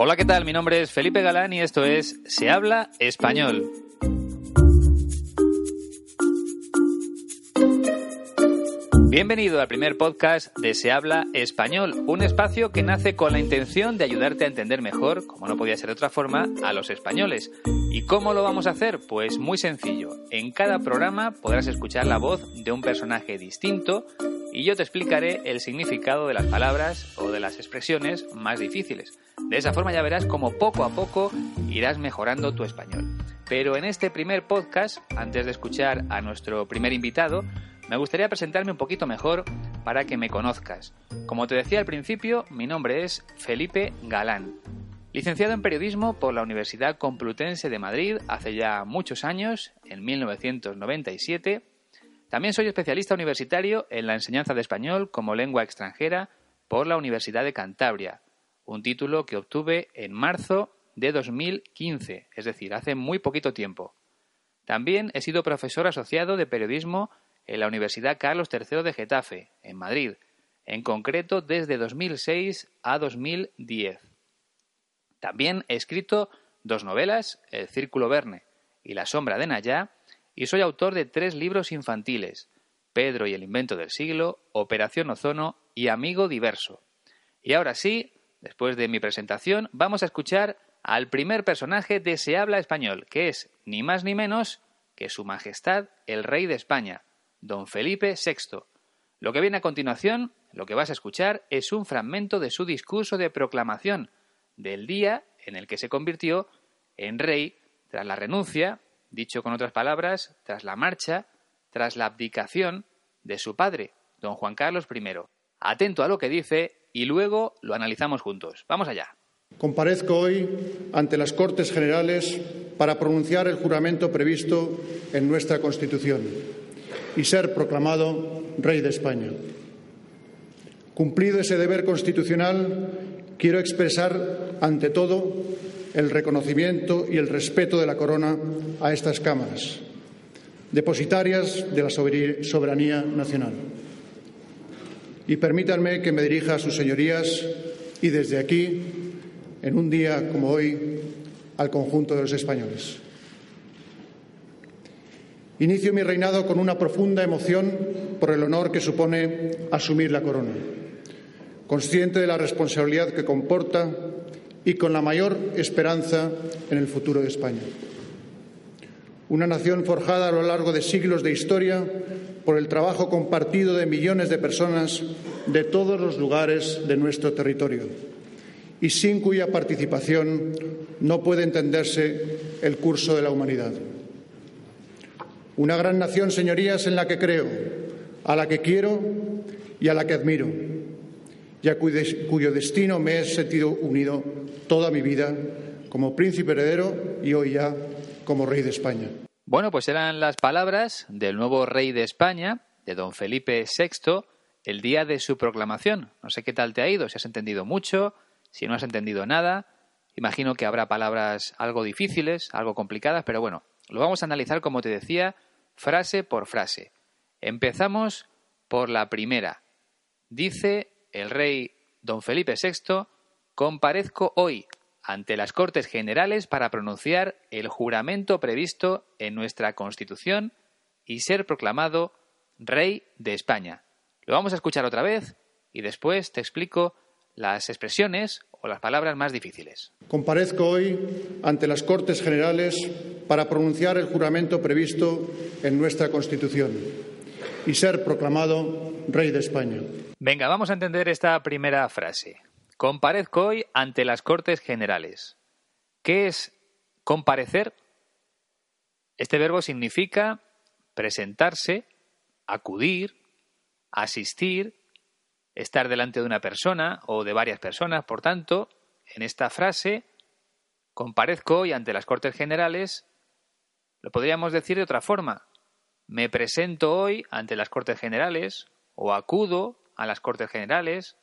Hola, ¿qué tal? Mi nombre es Felipe Galán y esto es Se habla español. Bienvenido al primer podcast de Se habla español, un espacio que nace con la intención de ayudarte a entender mejor, como no podía ser de otra forma, a los españoles. ¿Y cómo lo vamos a hacer? Pues muy sencillo. En cada programa podrás escuchar la voz de un personaje distinto y yo te explicaré el significado de las palabras o de las expresiones más difíciles. De esa forma ya verás cómo poco a poco irás mejorando tu español. Pero en este primer podcast, antes de escuchar a nuestro primer invitado, me gustaría presentarme un poquito mejor para que me conozcas. Como te decía al principio, mi nombre es Felipe Galán. Licenciado en Periodismo por la Universidad Complutense de Madrid hace ya muchos años, en 1997. También soy especialista universitario en la enseñanza de español como lengua extranjera por la Universidad de Cantabria, un título que obtuve en marzo de 2015, es decir, hace muy poquito tiempo. También he sido profesor asociado de periodismo en la Universidad Carlos III de Getafe, en Madrid, en concreto desde 2006 a 2010. También he escrito dos novelas, El Círculo Verne y La Sombra de Nayá, y soy autor de tres libros infantiles, Pedro y el invento del siglo, Operación Ozono y Amigo Diverso. Y ahora sí, después de mi presentación, vamos a escuchar al primer personaje de Se habla español, que es ni más ni menos que Su Majestad el Rey de España, don Felipe VI. Lo que viene a continuación, lo que vas a escuchar, es un fragmento de su discurso de proclamación del día en el que se convirtió en rey tras la renuncia, dicho con otras palabras, tras la marcha, tras la abdicación de su padre, don Juan Carlos I. Atento a lo que dice y luego lo analizamos juntos. Vamos allá. Comparezco hoy ante las Cortes Generales para pronunciar el juramento previsto en nuestra Constitución y ser proclamado Rey de España. Cumplido ese deber constitucional, quiero expresar ante todo el reconocimiento y el respeto de la Corona a estas cámaras, depositarias de la soberanía nacional. Y permítanme que me dirija a sus señorías y desde aquí, en un día como hoy, al conjunto de los españoles. Inicio mi reinado con una profunda emoción por el honor que supone asumir la corona, consciente de la responsabilidad que comporta y con la mayor esperanza en el futuro de España. Una nación forjada a lo largo de siglos de historia por el trabajo compartido de millones de personas de todos los lugares de nuestro territorio y sin cuya participación no puede entenderse el curso de la humanidad. Una gran nación, señorías, en la que creo, a la que quiero y a la que admiro, y a cuyo destino me he sentido unido toda mi vida como príncipe heredero y hoy ya como rey de España. Bueno, pues eran las palabras del nuevo rey de España, de don Felipe VI, el día de su proclamación. No sé qué tal te ha ido, si has entendido mucho, si no has entendido nada. Imagino que habrá palabras algo difíciles, algo complicadas, pero bueno, lo vamos a analizar, como te decía, frase por frase. Empezamos por la primera. Dice el rey don Felipe VI, comparezco hoy ante las Cortes Generales para pronunciar el juramento previsto en nuestra Constitución y ser proclamado Rey de España. Lo vamos a escuchar otra vez y después te explico las expresiones o las palabras más difíciles. Comparezco hoy ante las Cortes Generales para pronunciar el juramento previsto en nuestra Constitución y ser proclamado Rey de España. Venga, vamos a entender esta primera frase. Comparezco hoy ante las Cortes Generales. ¿Qué es comparecer? Este verbo significa presentarse, acudir, asistir, estar delante de una persona o de varias personas. Por tanto, en esta frase, comparezco hoy ante las Cortes Generales, lo podríamos decir de otra forma. Me presento hoy ante las Cortes Generales o acudo a las Cortes Generales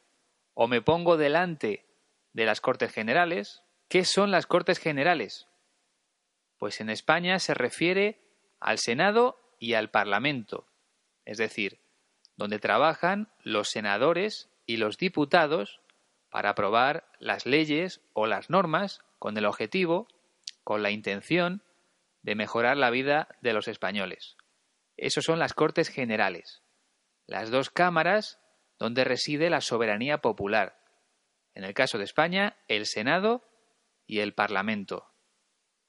o me pongo delante de las Cortes Generales. ¿Qué son las Cortes Generales? Pues en España se refiere al Senado y al Parlamento, es decir, donde trabajan los senadores y los diputados para aprobar las leyes o las normas con el objetivo, con la intención de mejorar la vida de los españoles. Esos son las Cortes Generales, las dos cámaras donde reside la soberanía popular. En el caso de España, el Senado y el Parlamento,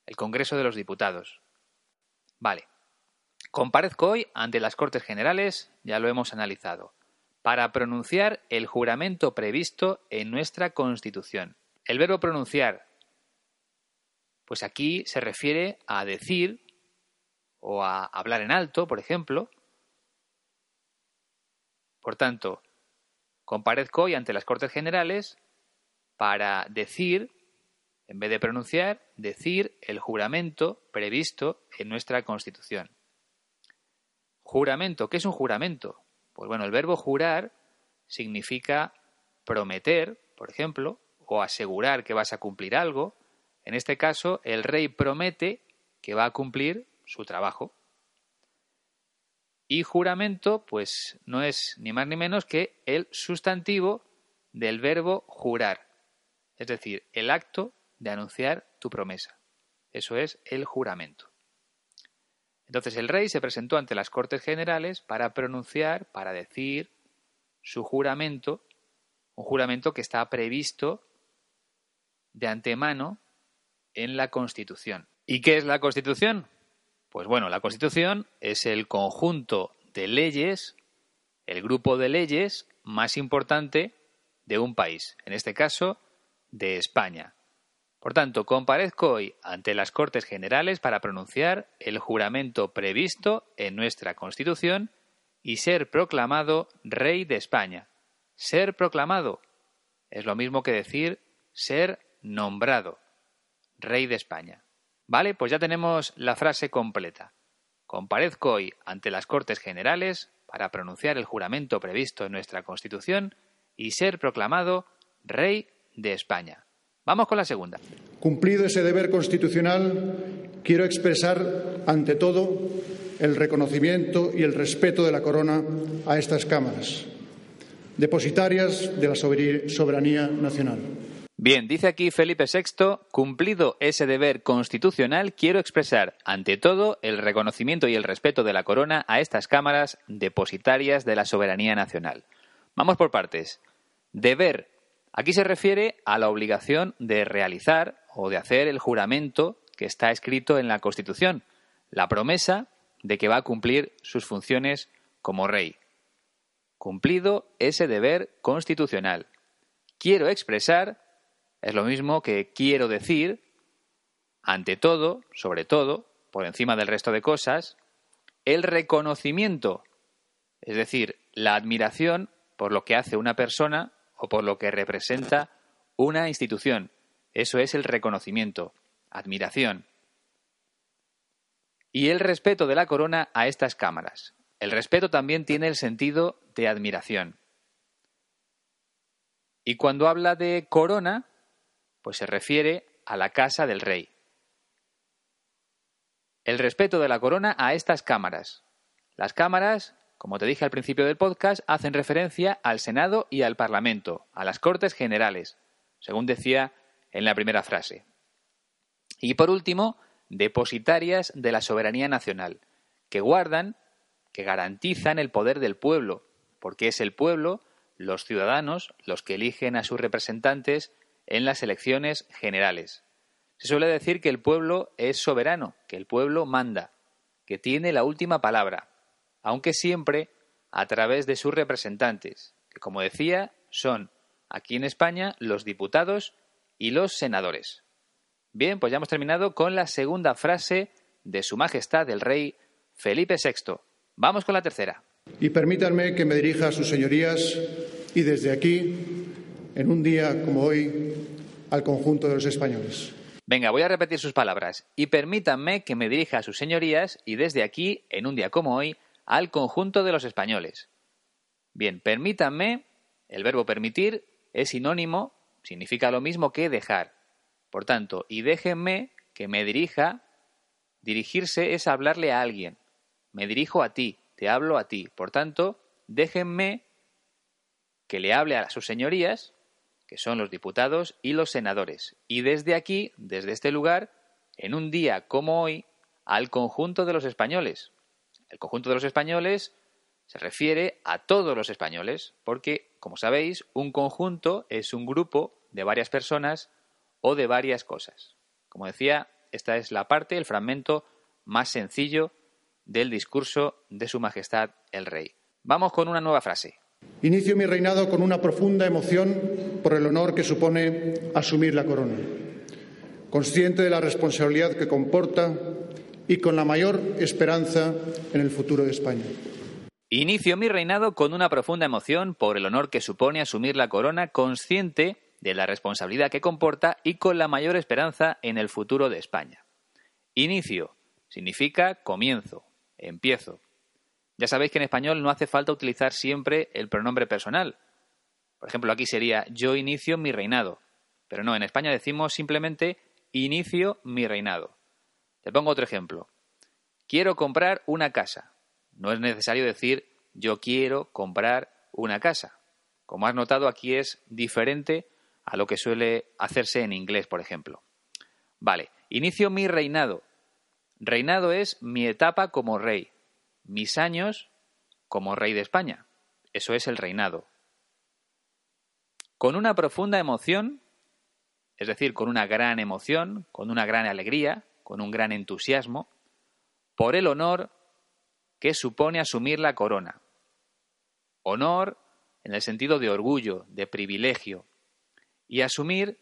el Congreso de los Diputados. Vale. Comparezco hoy ante las Cortes Generales, ya lo hemos analizado, para pronunciar el juramento previsto en nuestra Constitución. El verbo pronunciar, pues aquí se refiere a decir o a hablar en alto, por ejemplo. Por tanto, comparezco hoy ante las Cortes Generales para decir, en vez de pronunciar, decir el juramento previsto en nuestra Constitución. Juramento, ¿qué es un juramento? Pues bueno, el verbo jurar significa prometer, por ejemplo, o asegurar que vas a cumplir algo. En este caso, el rey promete que va a cumplir su trabajo. Y juramento, pues no es ni más ni menos que el sustantivo del verbo jurar, es decir, el acto de anunciar tu promesa. Eso es el juramento. Entonces el rey se presentó ante las Cortes Generales para pronunciar, para decir su juramento, un juramento que está previsto de antemano en la Constitución. ¿Y qué es la Constitución? Pues bueno, la Constitución es el conjunto de leyes, el grupo de leyes más importante de un país, en este caso de España. Por tanto, comparezco hoy ante las Cortes Generales para pronunciar el juramento previsto en nuestra Constitución y ser proclamado Rey de España. Ser proclamado es lo mismo que decir ser nombrado Rey de España. Vale, pues ya tenemos la frase completa. Comparezco hoy ante las Cortes Generales para pronunciar el juramento previsto en nuestra Constitución y ser proclamado Rey de España. Vamos con la segunda. Cumplido ese deber constitucional, quiero expresar ante todo el reconocimiento y el respeto de la Corona a estas cámaras, depositarias de la soberanía nacional. Bien, dice aquí Felipe VI, cumplido ese deber constitucional, quiero expresar ante todo el reconocimiento y el respeto de la Corona a estas cámaras depositarias de la soberanía nacional. Vamos por partes. Deber Aquí se refiere a la obligación de realizar o de hacer el juramento que está escrito en la Constitución, la promesa de que va a cumplir sus funciones como rey. Cumplido ese deber constitucional. Quiero expresar es lo mismo que quiero decir, ante todo, sobre todo, por encima del resto de cosas, el reconocimiento, es decir, la admiración por lo que hace una persona o por lo que representa una institución. Eso es el reconocimiento, admiración. Y el respeto de la corona a estas cámaras. El respeto también tiene el sentido de admiración. Y cuando habla de corona, pues se refiere a la casa del rey. El respeto de la corona a estas cámaras. Las cámaras como te dije al principio del podcast, hacen referencia al Senado y al Parlamento, a las Cortes Generales, según decía en la primera frase. Y por último, depositarias de la soberanía nacional, que guardan, que garantizan el poder del pueblo, porque es el pueblo, los ciudadanos, los que eligen a sus representantes en las elecciones generales. Se suele decir que el pueblo es soberano, que el pueblo manda, que tiene la última palabra, aunque siempre a través de sus representantes, que como decía son aquí en España los diputados y los senadores. Bien, pues ya hemos terminado con la segunda frase de Su Majestad el Rey Felipe VI. Vamos con la tercera. Y permítanme que me dirija a sus señorías y desde aquí, en un día como hoy, al conjunto de los españoles. Venga, voy a repetir sus palabras y permítanme que me dirija a sus señorías y desde aquí, en un día como hoy, al conjunto de los españoles. Bien, permítanme, el verbo permitir es sinónimo, significa lo mismo que dejar. Por tanto, y déjenme que me dirija, dirigirse es hablarle a alguien. Me dirijo a ti, te hablo a ti. Por tanto, déjenme que le hable a sus señorías que son los diputados y los senadores. Y desde aquí, desde este lugar, en un día como hoy, al conjunto de los españoles. El conjunto de los españoles se refiere a todos los españoles, porque, como sabéis, un conjunto es un grupo de varias personas o de varias cosas. Como decía, esta es la parte, el fragmento más sencillo del discurso de Su Majestad el Rey. Vamos con una nueva frase. Inicio mi reinado con una profunda emoción por el honor que supone asumir la corona, consciente de la responsabilidad que comporta y con la mayor esperanza en el futuro de España. Inicio mi reinado con una profunda emoción por el honor que supone asumir la corona, consciente de la responsabilidad que comporta y con la mayor esperanza en el futuro de España. Inicio significa comienzo, empiezo. Ya sabéis que en español no hace falta utilizar siempre el pronombre personal. Por ejemplo, aquí sería yo inicio mi reinado. Pero no, en España decimos simplemente inicio mi reinado. Te pongo otro ejemplo. Quiero comprar una casa. No es necesario decir yo quiero comprar una casa. Como has notado, aquí es diferente a lo que suele hacerse en inglés, por ejemplo. Vale, inicio mi reinado. Reinado es mi etapa como rey mis años como rey de España. Eso es el reinado. Con una profunda emoción, es decir, con una gran emoción, con una gran alegría, con un gran entusiasmo, por el honor que supone asumir la corona. Honor en el sentido de orgullo, de privilegio. Y asumir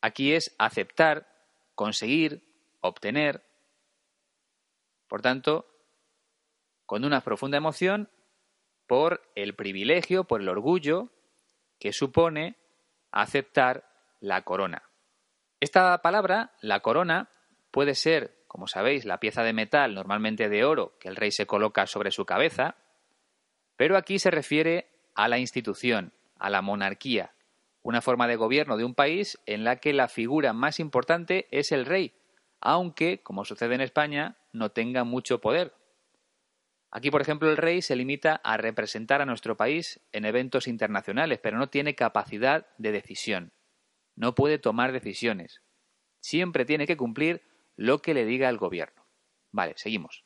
aquí es aceptar, conseguir, obtener. Por tanto, con una profunda emoción por el privilegio, por el orgullo que supone aceptar la corona. Esta palabra, la corona, puede ser, como sabéis, la pieza de metal, normalmente de oro, que el rey se coloca sobre su cabeza, pero aquí se refiere a la institución, a la monarquía, una forma de gobierno de un país en la que la figura más importante es el rey, aunque, como sucede en España, no tenga mucho poder. Aquí, por ejemplo, el rey se limita a representar a nuestro país en eventos internacionales, pero no tiene capacidad de decisión. No puede tomar decisiones. Siempre tiene que cumplir lo que le diga el gobierno. Vale, seguimos.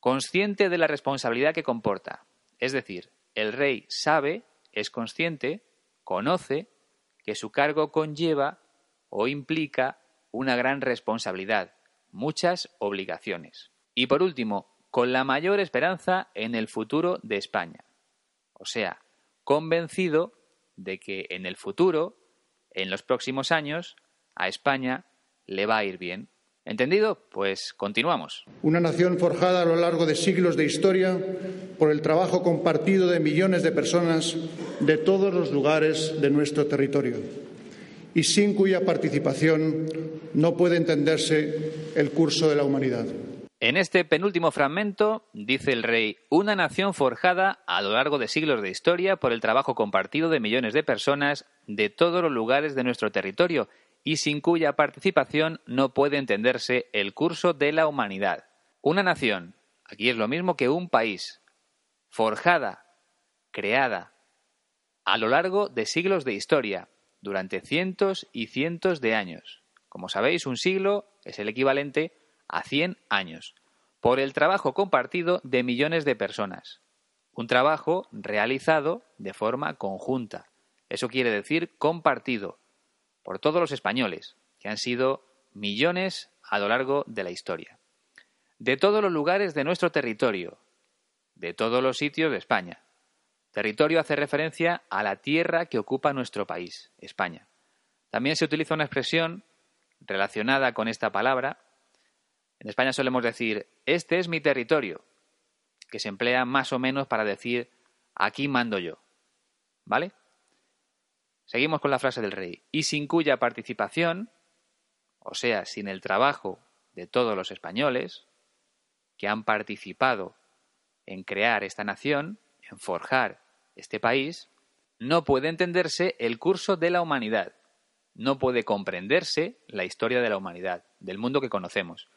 Consciente de la responsabilidad que comporta. Es decir, el rey sabe, es consciente, conoce que su cargo conlleva o implica una gran responsabilidad, muchas obligaciones. Y por último, con la mayor esperanza en el futuro de España. O sea, convencido de que en el futuro, en los próximos años, a España le va a ir bien. ¿Entendido? Pues continuamos. Una nación forjada a lo largo de siglos de historia por el trabajo compartido de millones de personas de todos los lugares de nuestro territorio y sin cuya participación no puede entenderse el curso de la humanidad. En este penúltimo fragmento dice el rey, una nación forjada a lo largo de siglos de historia por el trabajo compartido de millones de personas de todos los lugares de nuestro territorio y sin cuya participación no puede entenderse el curso de la humanidad. Una nación, aquí es lo mismo que un país, forjada, creada, a lo largo de siglos de historia, durante cientos y cientos de años. Como sabéis, un siglo es el equivalente a 100 años, por el trabajo compartido de millones de personas. Un trabajo realizado de forma conjunta. Eso quiere decir compartido por todos los españoles, que han sido millones a lo largo de la historia. De todos los lugares de nuestro territorio, de todos los sitios de España. Territorio hace referencia a la tierra que ocupa nuestro país, España. También se utiliza una expresión relacionada con esta palabra en España solemos decir, este es mi territorio, que se emplea más o menos para decir, aquí mando yo. ¿Vale? Seguimos con la frase del rey. Y sin cuya participación, o sea, sin el trabajo de todos los españoles que han participado en crear esta nación, en forjar este país, no puede entenderse el curso de la humanidad, no puede comprenderse la historia de la humanidad, del mundo que conocemos,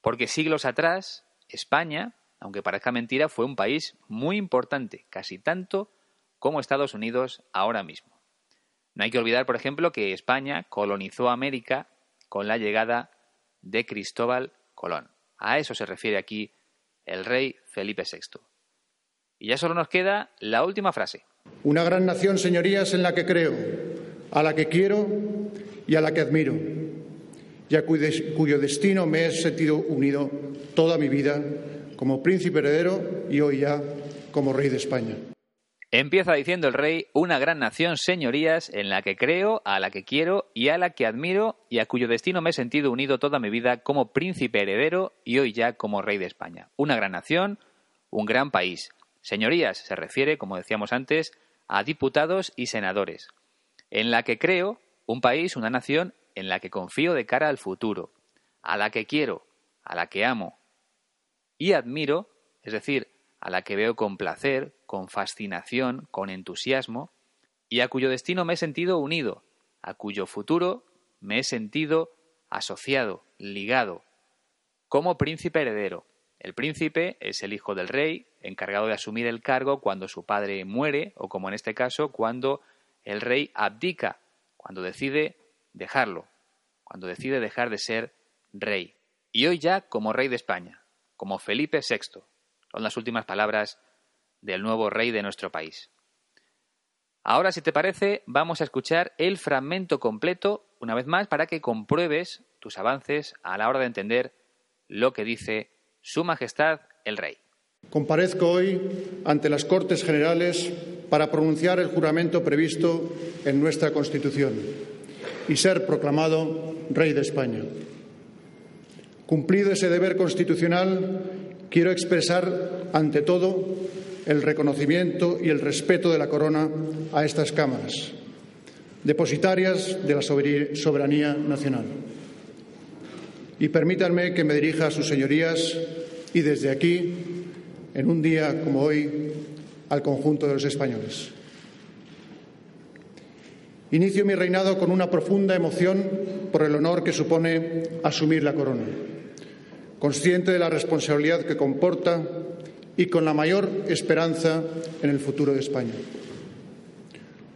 porque siglos atrás, España, aunque parezca mentira, fue un país muy importante, casi tanto como Estados Unidos ahora mismo. No hay que olvidar, por ejemplo, que España colonizó América con la llegada de Cristóbal Colón. A eso se refiere aquí el rey Felipe VI. Y ya solo nos queda la última frase. Una gran nación, señorías, en la que creo, a la que quiero y a la que admiro, y a cuyo destino me he sentido unido toda mi vida como príncipe heredero y hoy ya como rey de España. Empieza diciendo el rey, una gran nación, señorías, en la que creo, a la que quiero y a la que admiro y a cuyo destino me he sentido unido toda mi vida como príncipe heredero y hoy ya como rey de España. Una gran nación, un gran país. Señorías se refiere, como decíamos antes, a diputados y senadores. En la que creo, un país, una nación en la que confío de cara al futuro, a la que quiero, a la que amo y admiro, es decir, a la que veo con placer, con fascinación, con entusiasmo, y a cuyo destino me he sentido unido, a cuyo futuro me he sentido asociado, ligado, como príncipe heredero. El príncipe es el hijo del rey, encargado de asumir el cargo cuando su padre muere, o como en este caso, cuando el rey abdica, cuando decide dejarlo, cuando decide dejar de ser rey. Y hoy ya como rey de España, como Felipe VI, son las últimas palabras del nuevo rey de nuestro país. Ahora, si te parece, vamos a escuchar el fragmento completo, una vez más, para que compruebes tus avances a la hora de entender lo que dice Su Majestad el Rey. Comparezco hoy ante las Cortes Generales para pronunciar el juramento previsto en nuestra Constitución y ser proclamado Rey de España. Cumplido ese deber constitucional, quiero expresar ante todo el reconocimiento y el respeto de la Corona a estas cámaras, depositarias de la soberanía nacional. Y permítanme que me dirija a sus señorías y desde aquí, en un día como hoy, al conjunto de los españoles. Inicio mi reinado con una profunda emoción por el honor que supone asumir la corona, consciente de la responsabilidad que comporta y con la mayor esperanza en el futuro de España.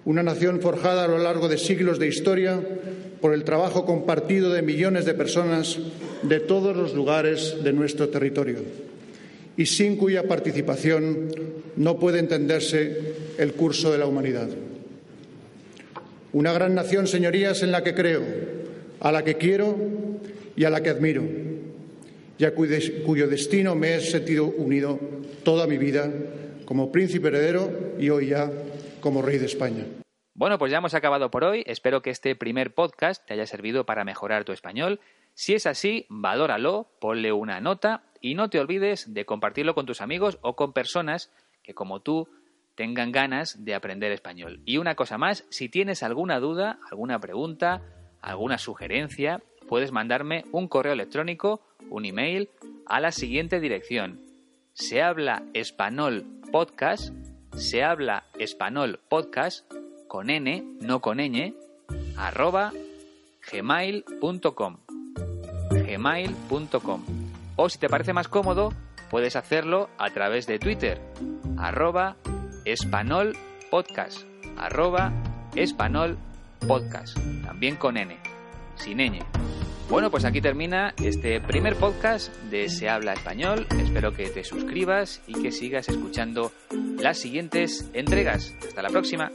Una nación forjada a lo largo de siglos de historia por el trabajo compartido de millones de personas de todos los lugares de nuestro territorio y sin cuya participación no puede entenderse el curso de la humanidad. Una gran nación, señorías, en la que creo, a la que quiero y a la que admiro, y a cuyo destino me he sentido unido toda mi vida como príncipe heredero y hoy ya como rey de España. Bueno, pues ya hemos acabado por hoy. Espero que este primer podcast te haya servido para mejorar tu español. Si es así, valóralo, ponle una nota y no te olvides de compartirlo con tus amigos o con personas que como tú tengan ganas de aprender español. Y una cosa más, si tienes alguna duda, alguna pregunta, alguna sugerencia, puedes mandarme un correo electrónico, un email, a la siguiente dirección. Se habla español podcast, se habla español podcast, con n, no con ñ, arroba gmail.com. gmail.com. O si te parece más cómodo, puedes hacerlo a través de Twitter, arroba Espanol Podcast, arroba Espanol Podcast, también con N, sin ñ. Bueno, pues aquí termina este primer podcast de Se habla español. Espero que te suscribas y que sigas escuchando las siguientes entregas. Hasta la próxima.